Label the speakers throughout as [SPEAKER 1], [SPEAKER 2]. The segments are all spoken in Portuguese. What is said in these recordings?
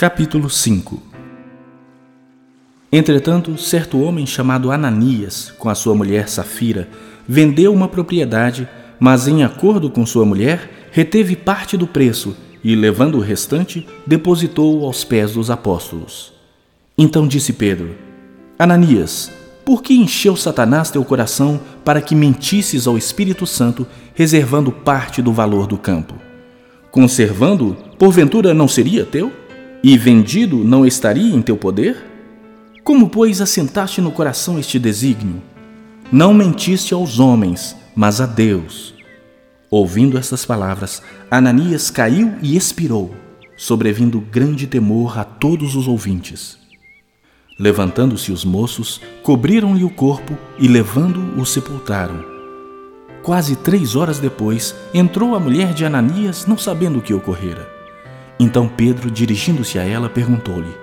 [SPEAKER 1] Capítulo 5 Entretanto, certo homem chamado Ananias, com a sua mulher Safira, vendeu uma propriedade, mas em acordo com sua mulher, reteve parte do preço e, levando o restante, depositou aos pés dos apóstolos. Então disse Pedro: Ananias, por que encheu Satanás teu coração para que mentisses ao Espírito Santo, reservando parte do valor do campo? Conservando-o, porventura não seria teu? E vendido não estaria em teu poder? Como, pois, assentaste no coração este desígnio? Não mentiste aos homens, mas a Deus. Ouvindo estas palavras, Ananias caiu e expirou, sobrevindo grande temor a todos os ouvintes. Levantando-se os moços, cobriram-lhe o corpo e, levando-o, sepultaram. Quase três horas depois, entrou a mulher de Ananias, não sabendo o que ocorrera. Então Pedro, dirigindo-se a ela, perguntou-lhe: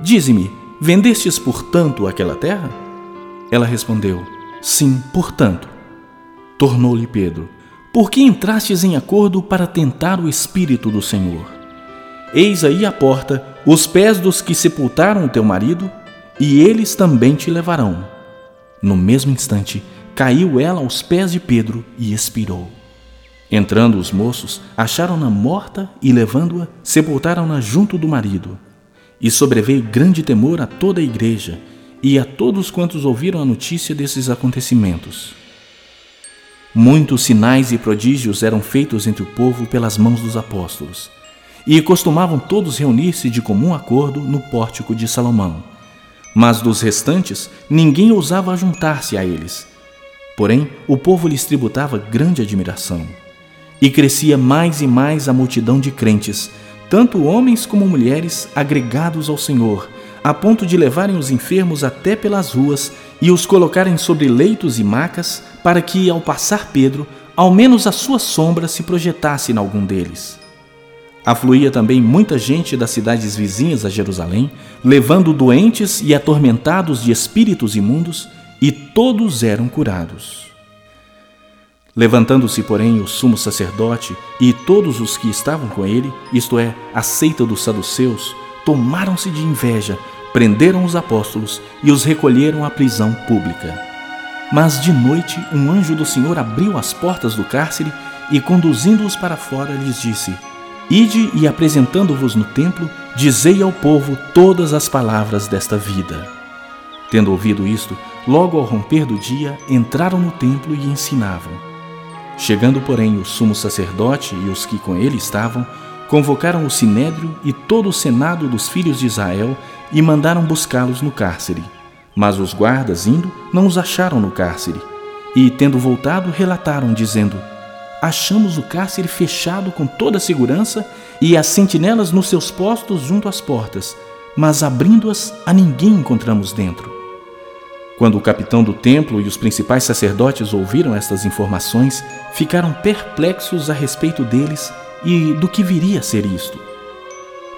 [SPEAKER 1] Dize-me, vendestes por tanto aquela terra? Ela respondeu: Sim, por tanto. Tornou-lhe Pedro: Por que entrastes em acordo para tentar o Espírito do Senhor? Eis aí a porta, os pés dos que sepultaram o teu marido, e eles também te levarão. No mesmo instante, caiu ela aos pés de Pedro e expirou. Entrando os moços, acharam-na morta e, levando-a, sepultaram-na junto do marido. E sobreveio grande temor a toda a igreja e a todos quantos ouviram a notícia desses acontecimentos. Muitos sinais e prodígios eram feitos entre o povo pelas mãos dos apóstolos, e costumavam todos reunir-se de comum acordo no pórtico de Salomão. Mas dos restantes, ninguém ousava juntar-se a eles. Porém, o povo lhes tributava grande admiração. E crescia mais e mais a multidão de crentes, tanto homens como mulheres agregados ao Senhor, a ponto de levarem os enfermos até pelas ruas e os colocarem sobre leitos e macas, para que, ao passar Pedro, ao menos a sua sombra se projetasse em algum deles. Afluía também muita gente das cidades vizinhas a Jerusalém, levando doentes e atormentados de espíritos imundos, e todos eram curados. Levantando-se, porém, o sumo sacerdote e todos os que estavam com ele, isto é, a seita dos saduceus, tomaram-se de inveja, prenderam os apóstolos e os recolheram à prisão pública. Mas de noite um anjo do Senhor abriu as portas do cárcere e, conduzindo-os para fora, lhes disse: Ide e apresentando-vos no templo, dizei ao povo todas as palavras desta vida. Tendo ouvido isto, logo ao romper do dia, entraram no templo e ensinavam. Chegando, porém, o sumo sacerdote e os que com ele estavam, convocaram o sinédrio e todo o senado dos filhos de Israel e mandaram buscá-los no cárcere. Mas os guardas, indo, não os acharam no cárcere. E, tendo voltado, relataram, dizendo: Achamos o cárcere fechado com toda segurança e as sentinelas nos seus postos junto às portas, mas abrindo-as, a ninguém encontramos dentro. Quando o capitão do templo e os principais sacerdotes ouviram estas informações, ficaram perplexos a respeito deles e do que viria a ser isto.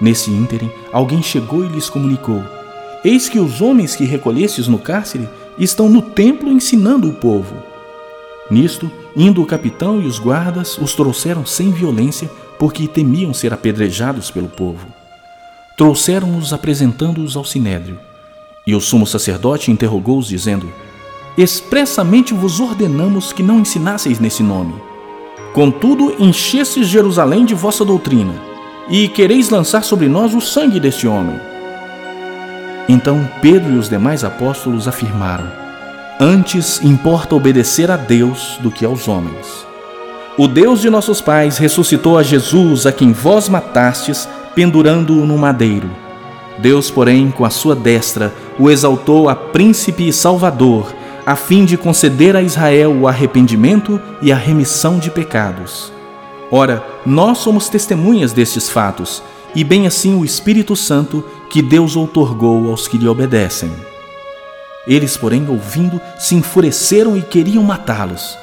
[SPEAKER 1] Nesse ínterim, alguém chegou e lhes comunicou: Eis que os homens que recolhestes no cárcere estão no templo ensinando o povo. Nisto, indo o capitão e os guardas, os trouxeram sem violência, porque temiam ser apedrejados pelo povo. Trouxeram-os apresentando-os ao sinédrio. E o sumo sacerdote interrogou-os, dizendo: Expressamente vos ordenamos que não ensinasseis nesse nome. Contudo, enchestes Jerusalém de vossa doutrina, e quereis lançar sobre nós o sangue deste homem. Então Pedro e os demais apóstolos afirmaram: Antes importa obedecer a Deus do que aos homens. O Deus de nossos pais ressuscitou a Jesus, a quem vós matastes, pendurando-o no madeiro. Deus, porém, com a sua destra, o exaltou a príncipe e salvador, a fim de conceder a Israel o arrependimento e a remissão de pecados. Ora, nós somos testemunhas destes fatos, e bem assim o Espírito Santo que Deus outorgou aos que lhe obedecem. Eles, porém, ouvindo, se enfureceram e queriam matá-los.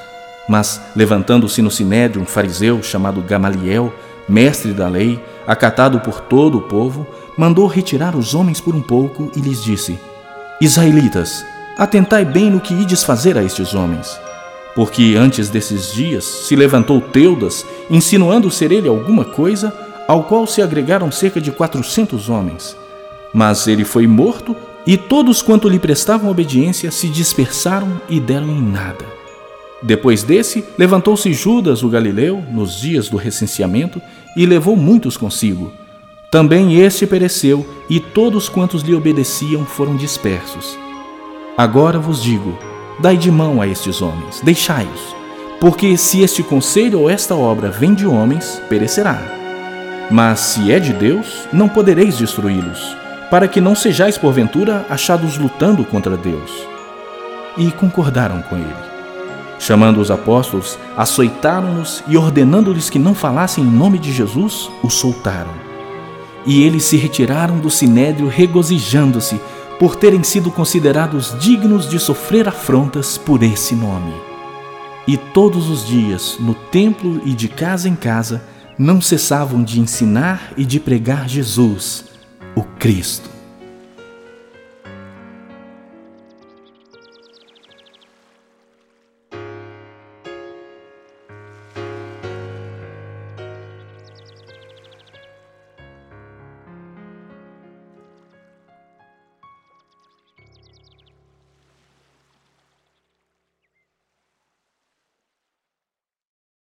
[SPEAKER 1] Mas, levantando-se no sinédrio um fariseu chamado Gamaliel, mestre da lei, acatado por todo o povo, mandou retirar os homens por um pouco e lhes disse: Israelitas, atentai bem no que ides fazer a estes homens. Porque antes desses dias se levantou Teudas, insinuando ser ele alguma coisa, ao qual se agregaram cerca de quatrocentos homens. Mas ele foi morto, e todos quanto lhe prestavam obediência se dispersaram e deram em nada. Depois desse, levantou-se Judas o Galileu, nos dias do recenseamento, e levou muitos consigo. Também este pereceu, e todos quantos lhe obedeciam foram dispersos. Agora vos digo: dai de mão a estes homens, deixai-os, porque se este conselho ou esta obra vem de homens, perecerá. Mas se é de Deus, não podereis destruí-los, para que não sejais porventura achados lutando contra Deus. E concordaram com ele. Chamando os apóstolos, açoitaram-nos e, ordenando-lhes que não falassem em nome de Jesus, os soltaram. E eles se retiraram do sinédrio, regozijando-se por terem sido considerados dignos de sofrer afrontas por esse nome. E todos os dias, no templo e de casa em casa, não cessavam de ensinar e de pregar Jesus, o Cristo.